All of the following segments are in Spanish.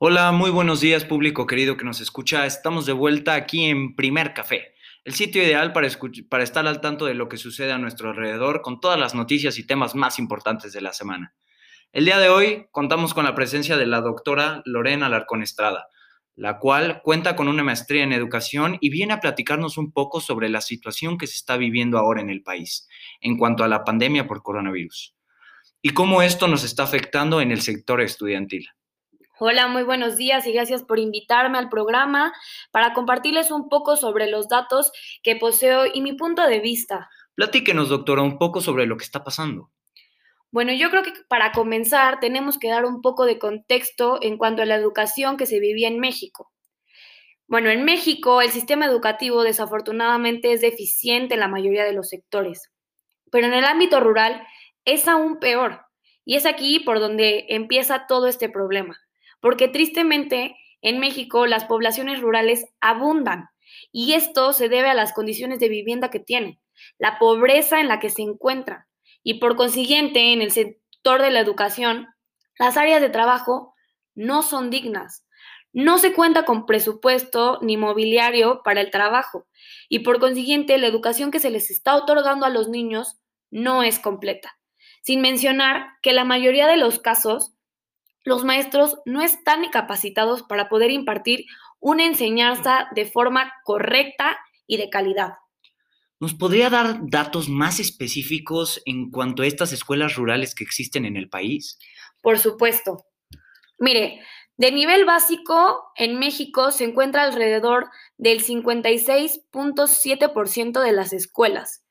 Hola, muy buenos días público querido que nos escucha. Estamos de vuelta aquí en Primer Café, el sitio ideal para, para estar al tanto de lo que sucede a nuestro alrededor con todas las noticias y temas más importantes de la semana. El día de hoy contamos con la presencia de la doctora Lorena Alarcón Estrada, la cual cuenta con una maestría en educación y viene a platicarnos un poco sobre la situación que se está viviendo ahora en el país en cuanto a la pandemia por coronavirus y cómo esto nos está afectando en el sector estudiantil. Hola, muy buenos días y gracias por invitarme al programa para compartirles un poco sobre los datos que poseo y mi punto de vista. Platíquenos, doctora, un poco sobre lo que está pasando. Bueno, yo creo que para comenzar tenemos que dar un poco de contexto en cuanto a la educación que se vivía en México. Bueno, en México el sistema educativo desafortunadamente es deficiente en la mayoría de los sectores, pero en el ámbito rural es aún peor. Y es aquí por donde empieza todo este problema porque tristemente en México las poblaciones rurales abundan y esto se debe a las condiciones de vivienda que tienen, la pobreza en la que se encuentran y por consiguiente en el sector de la educación, las áreas de trabajo no son dignas. No se cuenta con presupuesto ni mobiliario para el trabajo y por consiguiente la educación que se les está otorgando a los niños no es completa. Sin mencionar que la mayoría de los casos los maestros no están capacitados para poder impartir una enseñanza de forma correcta y de calidad. ¿Nos podría dar datos más específicos en cuanto a estas escuelas rurales que existen en el país? Por supuesto. Mire, de nivel básico, en México se encuentra alrededor del 56.7% de las escuelas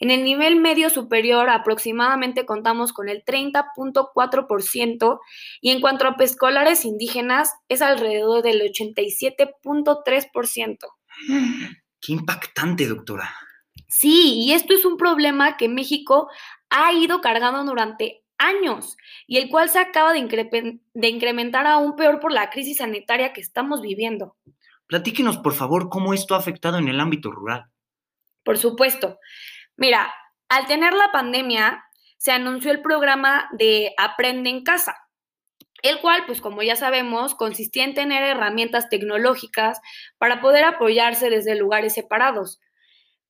en el nivel medio superior aproximadamente contamos con el 30.4% y en cuanto a escolares indígenas es alrededor del 87.3%. Qué impactante, doctora. Sí, y esto es un problema que México ha ido cargando durante años y el cual se acaba de, de incrementar aún peor por la crisis sanitaria que estamos viviendo. Platíquenos, por favor, cómo esto ha afectado en el ámbito rural. Por supuesto. Mira, al tener la pandemia, se anunció el programa de Aprende en casa, el cual, pues como ya sabemos, consistía en tener herramientas tecnológicas para poder apoyarse desde lugares separados.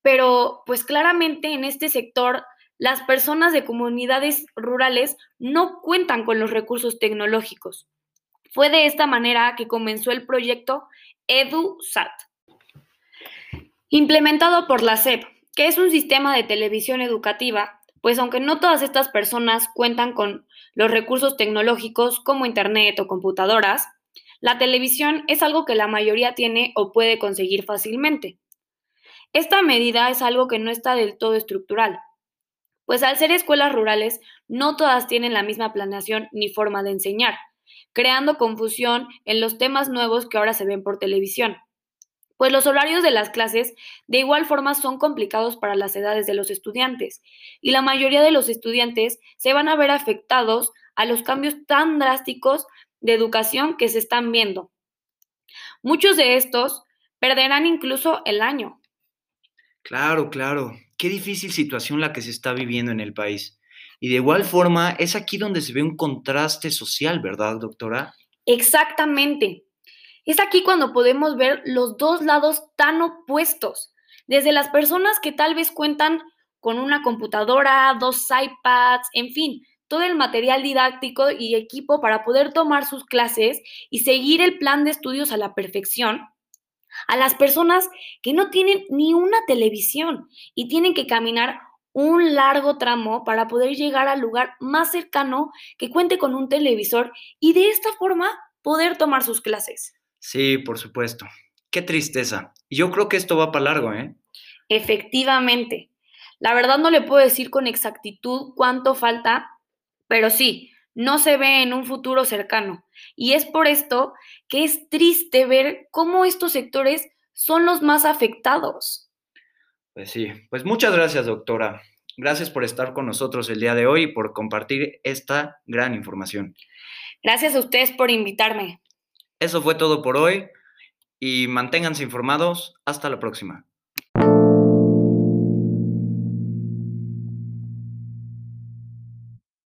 Pero, pues claramente en este sector, las personas de comunidades rurales no cuentan con los recursos tecnológicos. Fue de esta manera que comenzó el proyecto EduSat, implementado por la SEP, que es un sistema de televisión educativa, pues aunque no todas estas personas cuentan con los recursos tecnológicos como Internet o computadoras, la televisión es algo que la mayoría tiene o puede conseguir fácilmente. Esta medida es algo que no está del todo estructural, pues al ser escuelas rurales no todas tienen la misma planeación ni forma de enseñar, creando confusión en los temas nuevos que ahora se ven por televisión pues los horarios de las clases de igual forma son complicados para las edades de los estudiantes y la mayoría de los estudiantes se van a ver afectados a los cambios tan drásticos de educación que se están viendo. Muchos de estos perderán incluso el año. Claro, claro. Qué difícil situación la que se está viviendo en el país. Y de igual forma es aquí donde se ve un contraste social, ¿verdad, doctora? Exactamente. Es aquí cuando podemos ver los dos lados tan opuestos, desde las personas que tal vez cuentan con una computadora, dos iPads, en fin, todo el material didáctico y equipo para poder tomar sus clases y seguir el plan de estudios a la perfección, a las personas que no tienen ni una televisión y tienen que caminar un largo tramo para poder llegar al lugar más cercano que cuente con un televisor y de esta forma poder tomar sus clases. Sí, por supuesto. Qué tristeza. Y yo creo que esto va para largo, ¿eh? Efectivamente. La verdad no le puedo decir con exactitud cuánto falta, pero sí, no se ve en un futuro cercano. Y es por esto que es triste ver cómo estos sectores son los más afectados. Pues sí, pues muchas gracias, doctora. Gracias por estar con nosotros el día de hoy y por compartir esta gran información. Gracias a ustedes por invitarme. Eso fue todo por hoy y manténganse informados. Hasta la próxima.